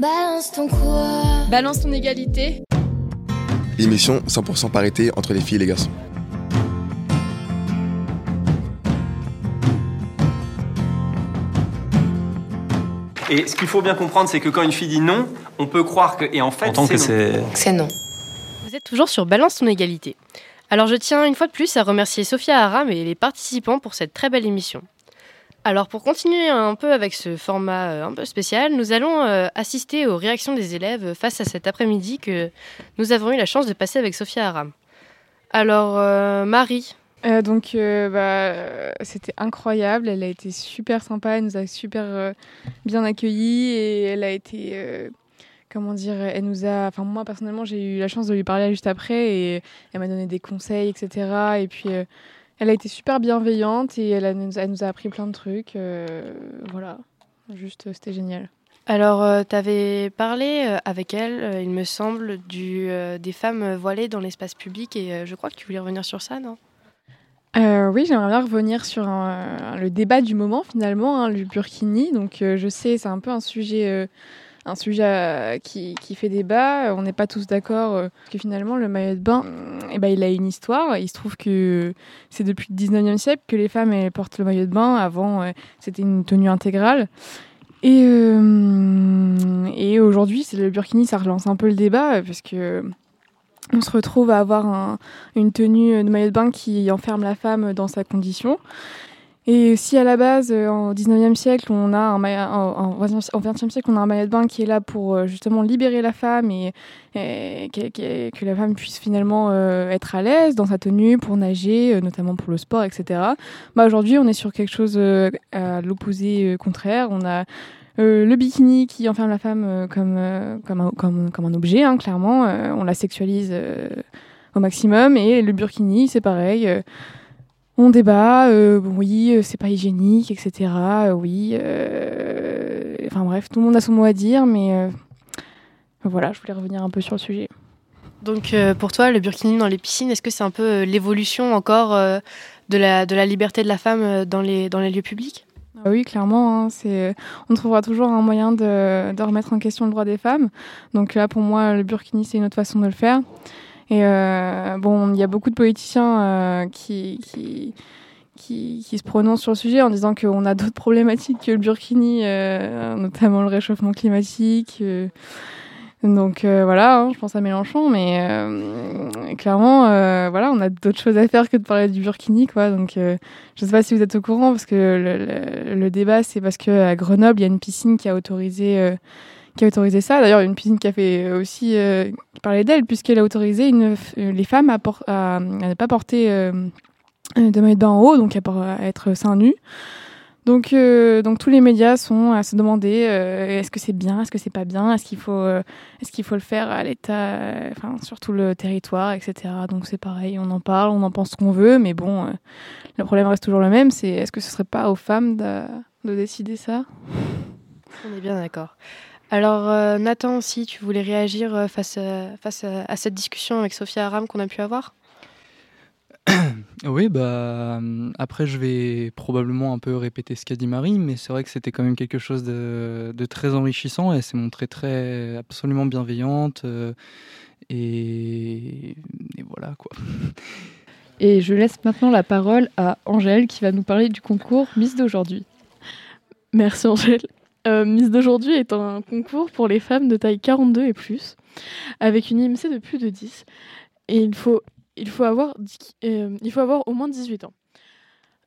Balance ton quoi? Balance ton égalité. L'émission 100% parité entre les filles et les garçons. Et ce qu'il faut bien comprendre, c'est que quand une fille dit non, on peut croire que. Et en fait, tant que c'est non. c'est C'est non. Vous êtes toujours sur Balance ton égalité. Alors je tiens une fois de plus à remercier Sophia Aram et les participants pour cette très belle émission. Alors pour continuer un peu avec ce format euh, un peu spécial, nous allons euh, assister aux réactions des élèves face à cet après-midi que nous avons eu la chance de passer avec Sophia Aram. Alors euh, Marie, donc, bah, c'était incroyable. Elle a été super sympa. Elle nous a super bien accueillis et elle a été, comment dire, elle nous a. Enfin, moi personnellement, j'ai eu la chance de lui parler juste après et elle m'a donné des conseils, etc. Et puis, elle a été super bienveillante et elle, a- nous a- elle nous a appris plein de trucs. euh, voilà, juste, euh, c'était génial. alors tu avais parlé euh, avec elle, euh, il me semble, du, euh, des femmes voilées dans l'espace public et euh, je crois que tu voulais revenir sur ça, non? Euh, oui, j'aimerais bien revenir sur un- le débat du moment finalement, hein, le burkini. Donc euh, je sais, c'est un peu un sujet, euh, un sujet euh, qui, fait débat. On n'est pas tous d'accord euh, que finalement le maillot de bain, eh ben, il a une histoire. Il se trouve que c'est depuis le 19e siècle que les femmes elles, portent le maillot de bain. Avant, euh, c'était une tenue intégrale. Et, euh, aujourd'hui, c'est le burkini, ça relance un peu le débat euh, parce que on se retrouve à avoir un, une tenue de maillot de bain qui enferme la femme dans sa condition. Et si à la base, euh, en 19e siècle, on a un maillot, en, en 20e en 20e siècle, on a un maillot de bain qui est là pour euh, justement libérer la femme et, que, la femme puisse finalement euh, être à l'aise dans sa tenue pour nager, notamment pour le sport, etc. Bah, Aujourd'hui, on est sur quelque chose à l'opposé contraire. On a le bikini qui enferme la femme comme, comme, un, objet, hein, clairement. On la sexualise au maximum. Et le burkini, c'est pareil. On débat, euh, bon, oui, euh, c'est pas hygiénique, etc. euh, oui. euh, Enfin bref, tout le monde a son mot à dire, mais voilà, je voulais revenir un peu sur le sujet. Donc pour toi, le burkini dans les piscines, est-ce que c'est un peu l'évolution encore de, la, de la liberté de la femme dans les, dans les lieux publics? Ah oui, clairement, hein, c'est, on trouvera toujours un moyen de, de remettre en question le droit des femmes. Donc là, pour moi, le burkini, c'est une autre façon de le faire. Et euh, bon, il y a beaucoup de politiciens euh, qui, qui, qui, se prononcent sur le sujet en disant qu'on a d'autres problématiques que le burkini, euh, notamment le réchauffement climatique. donc voilà, hein, je pense à Mélenchon, mais clairement, voilà, on a d'autres choses à faire que de parler du burkini, quoi. Donc je sais pas si vous êtes au courant, parce que le, le- débat, c'est parce qu'à Grenoble, il y a une piscine qui a autorisé, qui a autorisé ça. D'ailleurs, une piscine qui a fait aussi euh, d'elle, puisqu'elle a autorisé une, euh, les femmes à, ne pas porter euh, de maillot de bain en haut, donc à, être seins nus. Donc, euh, donc tous les médias sont à se demander euh, est-ce que c'est bien, est-ce que c'est pas bien, est-ce qu'il faut, euh, est-ce qu'il faut le faire à l'État, euh, enfin sur tout le territoire, etc. Donc c'est pareil, on en parle, on en pense ce qu'on veut, mais bon, euh, le problème reste toujours le même, c'est est-ce que ce serait pas aux femmes de décider ça? On est bien d'accord. Alors euh, Nathan aussi, tu voulais réagir euh, face, à, face à, à cette discussion avec Sophia Aram qu'on a pu avoir? Oui, bah euh, après je vais probablement un peu répéter ce qu'a dit Marie, mais c'est vrai que c'était quand même quelque chose de, de très enrichissant. Elle s'est montrée très absolument bienveillante euh, et, et voilà quoi. Et je laisse maintenant la parole à Angèle qui va nous parler du concours Miss d'aujourd'hui. Merci Angèle. Euh, Miss d'aujourd'hui est un concours pour les femmes de taille 42 et plus, avec une IMC de plus de 10. Et euh, il faut avoir au moins 18 ans.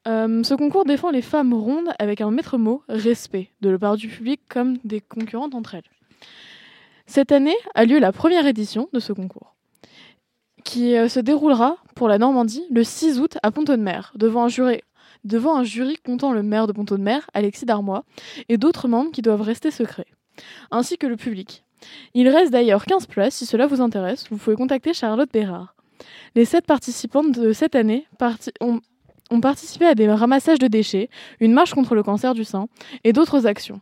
Euh, ce concours défend les femmes rondes avec un maître mot, respect, de la part du public comme des concurrentes entre elles. Cette année a lieu la première édition de ce concours, qui euh, se déroulera pour la Normandie le 6 août à Pont-de-Mer, devant un jury devant un jury comptant le maire de Pont-de-Mer, Alexis Darmois, et d'autres membres qui doivent rester secrets, ainsi que le public. Il reste d'ailleurs 15 places, si cela vous intéresse, vous pouvez contacter Charlotte Bérard. Les sept participantes de cette année ont, participé à des ramassages de déchets, une marche contre le cancer du sein et d'autres actions.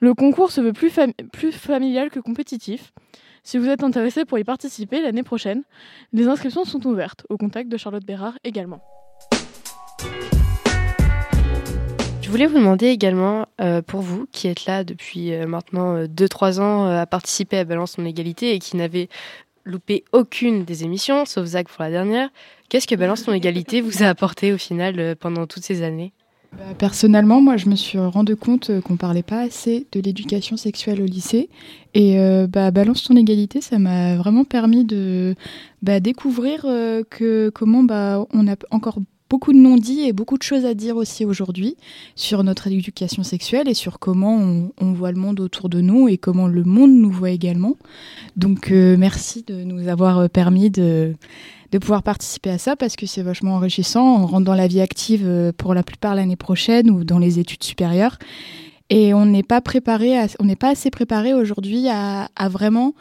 Le concours se veut plus familial que compétitif. Si vous êtes intéressé pour y participer l'année prochaine, les inscriptions sont ouvertes, au contact de Charlotte Bérard également. Je voulais vous demander également, euh, pour vous qui êtes là depuis euh, maintenant 2-3 ans à participer à Balance ton égalité et qui n'avez loupé aucune des émissions, sauf Zach pour la dernière, qu'est-ce que Balance ton égalité vous a apporté au final pendant toutes ces années? Bah, personnellement, moi, je me suis rendu compte qu'on parlait pas assez de l'éducation sexuelle au lycée. Et bah, Balance ton égalité, ça m'a vraiment permis de bah, découvrir que comment on a encore beaucoup de non-dits et beaucoup de choses à dire aussi aujourd'hui sur notre éducation sexuelle et sur comment on, voit le monde autour de nous et comment le monde nous voit également. Donc euh, merci de nous avoir euh, permis de, de pouvoir participer à ça parce que c'est vachement enrichissant. On rentre dans la vie active euh, pour la plupart l'année prochaine ou dans les études supérieures. Et on n'est pas préparé, on n'est pas assez préparé aujourd'hui à, à vraiment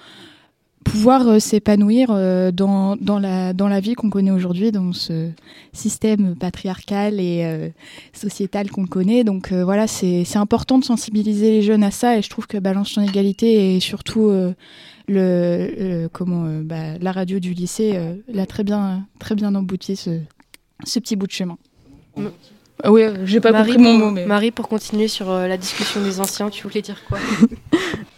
pouvoir euh, s'épanouir euh, dans, dans, la, dans la vie qu'on connaît aujourd'hui, dans ce système patriarcal et euh, sociétal qu'on connaît. Donc voilà, c'est important de sensibiliser les jeunes à ça et je trouve que Balance ton égalité et surtout le, comment, bah, la radio du lycée l'a très bien, très bien embouti ce, ce petit bout de chemin. Oui, j'ai pas Marie, compris mon mot. Mais... Marie, pour continuer sur la discussion des anciens, tu voulais dire quoi?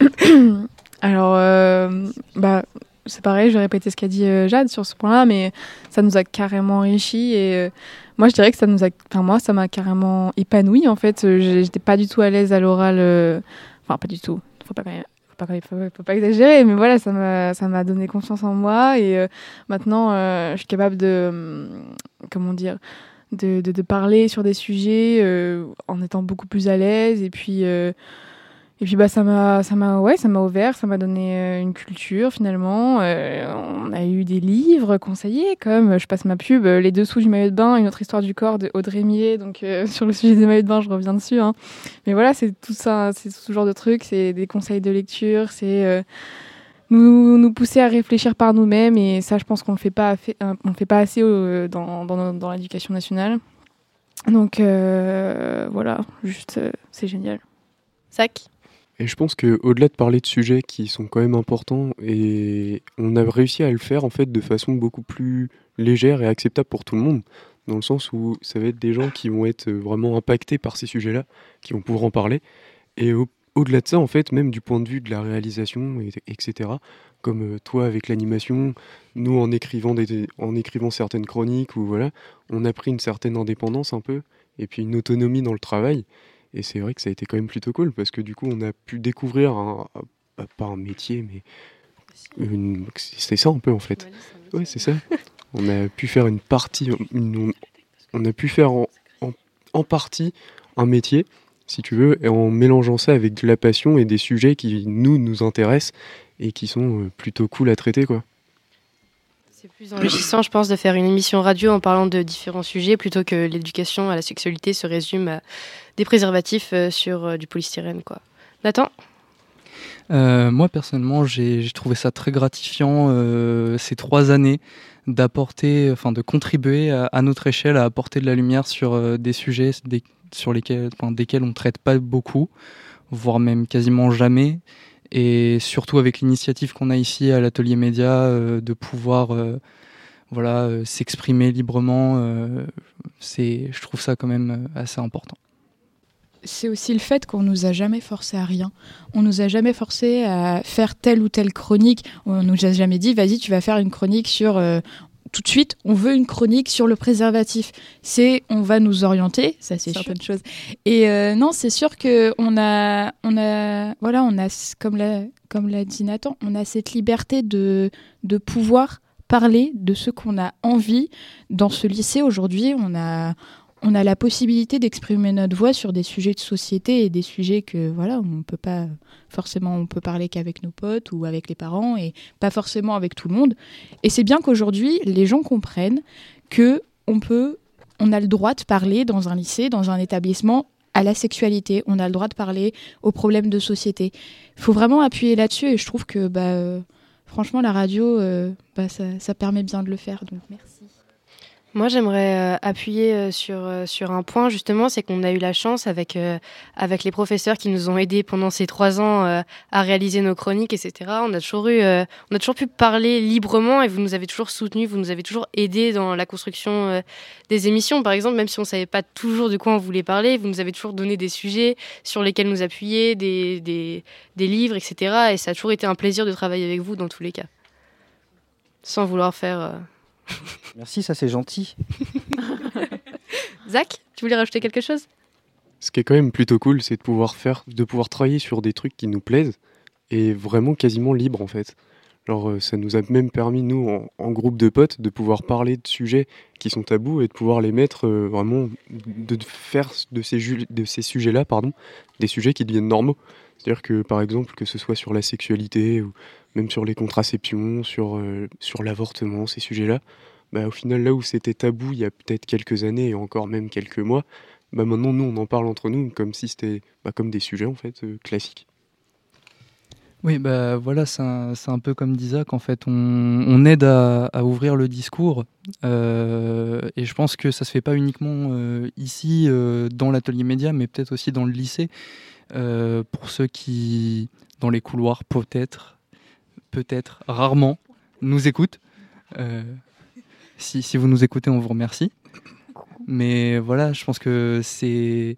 Alors, euh, bah, c'est pareil, je vais répéter ce qu'a dit euh, Jade sur ce point-là, mais ça nous a carrément enrichi et euh, moi je dirais que ça nous a, enfin moi ça m'a carrément épanoui en fait. J'étais pas du tout à l'aise à l'oral, enfin pas du tout. Faut pas faut pas, faut, pas exagérer, mais voilà, ça m'a, ça m'a donné confiance en moi et maintenant je suis capable de, comment dire, de, de, de, parler sur des sujets en étant beaucoup plus à l'aise et puis et puis bah ça m'a ça m'a ouais ça m'a ouvert, ça m'a donné euh, une culture finalement. Euh, on a eu des livres conseillés comme je passe ma pub Les dessous du maillot de bain, une autre histoire du corps de Audrey Millet. Donc euh, sur le sujet des maillots de bain, je reviens dessus. Hein. Mais voilà, c'est tout ça, c'est ce genre de trucs, c'est des conseils de lecture, c'est nous, nous pousser à réfléchir par nous-mêmes et ça je pense qu'on le fait pas on fait pas assez dans, dans, dans l'éducation nationale. Donc voilà, juste c'est génial. Sac et je pense qu'au-delà de parler de sujets qui sont quand même importants, et on a réussi à le faire en fait de façon beaucoup plus légère et acceptable pour tout le monde, dans le sens où ça va être des gens qui vont être vraiment impactés par ces sujets-là, qui vont pouvoir en parler. Et au, delà de ça, en fait, même du point de vue de la réalisation, etc., comme euh, toi avec l'animation, nous en écrivant, en écrivant certaines chroniques, ou voilà, on a pris une certaine indépendance un peu, et puis une autonomie dans le travail. Et c'est vrai que ça a été quand même plutôt cool parce que du coup, on a pu découvrir un, bah, pas un métier, mais c'est ça un peu en fait. Ouais, c'est ça. on a pu faire une partie, on a pu faire en, en, partie un métier, si tu veux, et en mélangeant ça avec de la passion et des sujets qui nous nous intéressent et qui sont euh, plutôt cool à traiter, quoi. C'est plus enrichissant, je pense, de faire une émission radio en parlant de différents sujets plutôt que l'éducation à la sexualité se résume à des préservatifs euh, sur euh, du polystyrène. Quoi. Nathan? Euh, moi personnellement, j'ai trouvé ça très gratifiant ces trois années d'apporter, enfin de contribuer à, notre échelle à apporter de la lumière sur des sujets sur lesquels, desquels on ne traite pas beaucoup, voire même quasiment jamais et surtout avec l'initiative qu'on a ici à l'atelier média euh, de pouvoir euh, voilà euh, s'exprimer librement c'est je trouve ça quand même assez important c'est aussi le fait qu'on nous a jamais forcé à rien. On nous a jamais forcé à faire telle ou telle chronique. On nous a jamais dit, vas-y, tu vas faire une chronique sur tout de suite, on veut une chronique sur le préservatif. C'est, on va nous orienter, ça c'est une chose. Et euh, non, c'est sûr que on a, on a, voilà, on a, comme l'a, comme l'a dit Nathan, on a cette liberté de, de pouvoir parler de ce qu'on a envie. Dans ce lycée aujourd'hui, on a, on a la possibilité d'exprimer notre voix sur des sujets de société et des sujets que voilà on peut pas forcément on peut parler qu'avec nos potes ou avec les parents et pas forcément avec tout le monde. Et c'est bien qu'aujourd'hui les gens comprennent que on peut on a le droit de parler dans un lycée dans un établissement à la sexualité. On a le droit de parler aux problèmes de société. Il faut vraiment appuyer là-dessus et je trouve que bah euh, franchement la radio euh, bah, ça, ça permet bien de le faire. Donc merci Moi, j'aimerais euh, appuyer euh, sur, euh, sur un point, justement, c'est qu'on a eu la chance avec, avec les professeurs qui nous ont aidés pendant ces trois ans à réaliser nos chroniques, etc. On a, toujours eu, on a toujours pu parler librement et vous nous avez toujours soutenus, vous nous avez toujours aidés dans la construction des émissions. Par exemple, même si on ne savait pas toujours de quoi on voulait parler, vous nous avez toujours donné des sujets sur lesquels nous appuyer, des, des, des livres, etc. Et ça a toujours été un plaisir de travailler avec vous dans tous les cas. Sans vouloir faire Merci, ça c'est gentil. Zach, tu voulais rajouter quelque chose? Ce qui est quand même plutôt cool, c'est de pouvoir faire, de pouvoir travailler sur des trucs qui nous plaisent et vraiment quasiment libre en fait. Alors euh, ça nous a même permis nous en, groupe de potes de pouvoir parler de sujets qui sont tabous et de pouvoir les mettre euh, vraiment de faire de ces, sujets-là pardon des sujets qui deviennent normaux. C'est-à-dire que par exemple que ce soit sur la sexualité ou même sur les contraceptions, sur, euh, sur l'avortement, ces sujets-là, bah, au final, là où c'était tabou il y a peut-être quelques années et encore même quelques mois, bah, maintenant, nous, on en parle entre nous comme si c'était bah, comme des sujets, en fait, classiques. Oui, bah voilà, c'est un, peu comme d'Isaac, en fait, on, aide à, ouvrir le discours, euh, et je pense que ça se fait pas uniquement ici, dans l'atelier média, mais peut-être aussi dans le lycée, pour ceux qui, dans les couloirs, peut-être, peut-être, rarement, nous écoutent. Euh, si, vous nous écoutez, on vous remercie. Mais voilà, je pense que c'est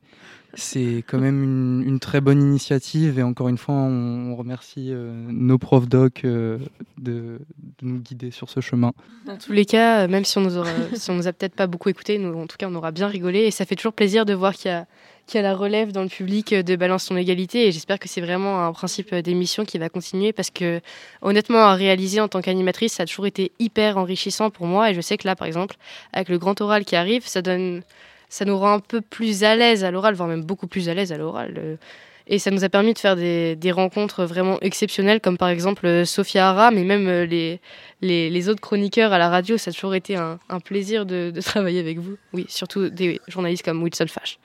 c'est quand même une, très bonne initiative et encore une fois, on, remercie euh, nos profs doc euh, de, nous guider sur ce chemin. Dans tous les cas, même si on nous, nous a peut-être pas beaucoup écouté, en tout cas, on aura bien rigolé et ça fait toujours plaisir de voir qu'il y a qui a la relève dans le public de Balance ton égalité. Et j'espère que c'est vraiment un principe d'émission qui va continuer parce que, honnêtement, à réaliser en tant qu'animatrice, ça a toujours été hyper enrichissant pour moi. Et je sais que là, par exemple, avec le grand oral qui arrive, ça donne, ça nous rend un peu plus à l'aise à l'oral, voire même beaucoup plus à l'aise à l'oral. Et ça nous a permis de faire des, des, rencontres vraiment exceptionnelles, comme par exemple Sophia Ara, mais même les, les, les, autres chroniqueurs à la radio. Ça a toujours été un, plaisir de, de, travailler avec vous. Oui, surtout des journalistes comme Wilson Fash.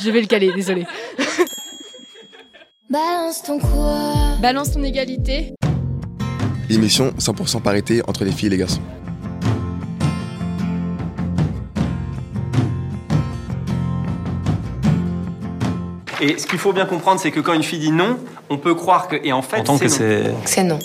Je vais le caler, désolé. Balance ton quoi? Balance ton égalité. Émission 100% parité entre les filles et les garçons. Et ce qu'il faut bien comprendre, c'est que quand une fille dit non, on peut croire que. Et en fait, c'est non. C'est non.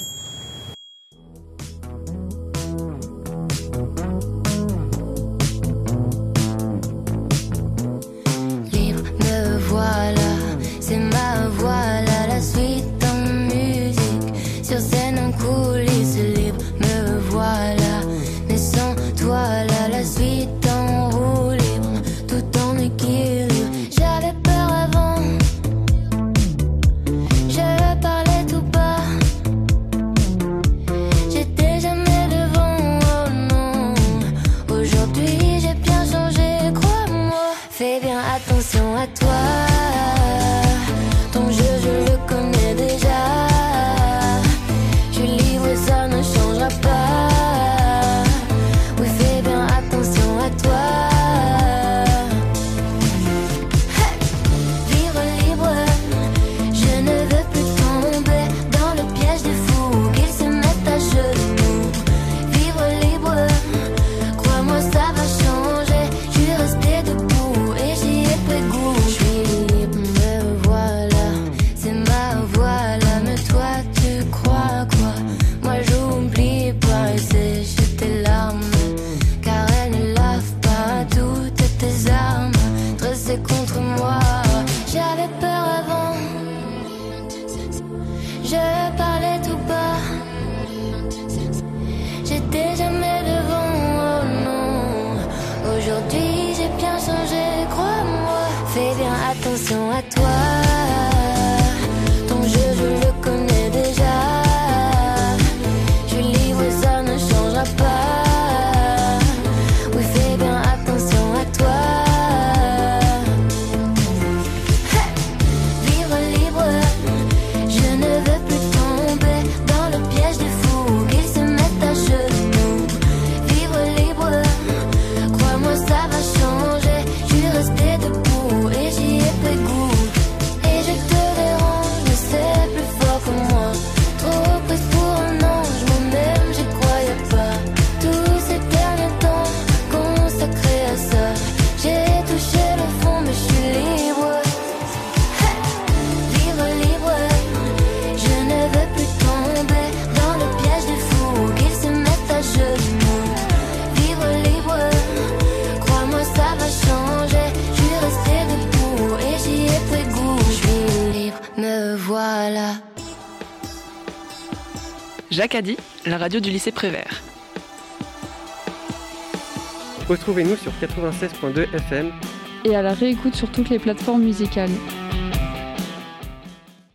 So I Jacques a dit, la radio du lycée Prévert. Retrouvez-nous sur 96.2 FM et à la réécoute sur toutes les plateformes musicales.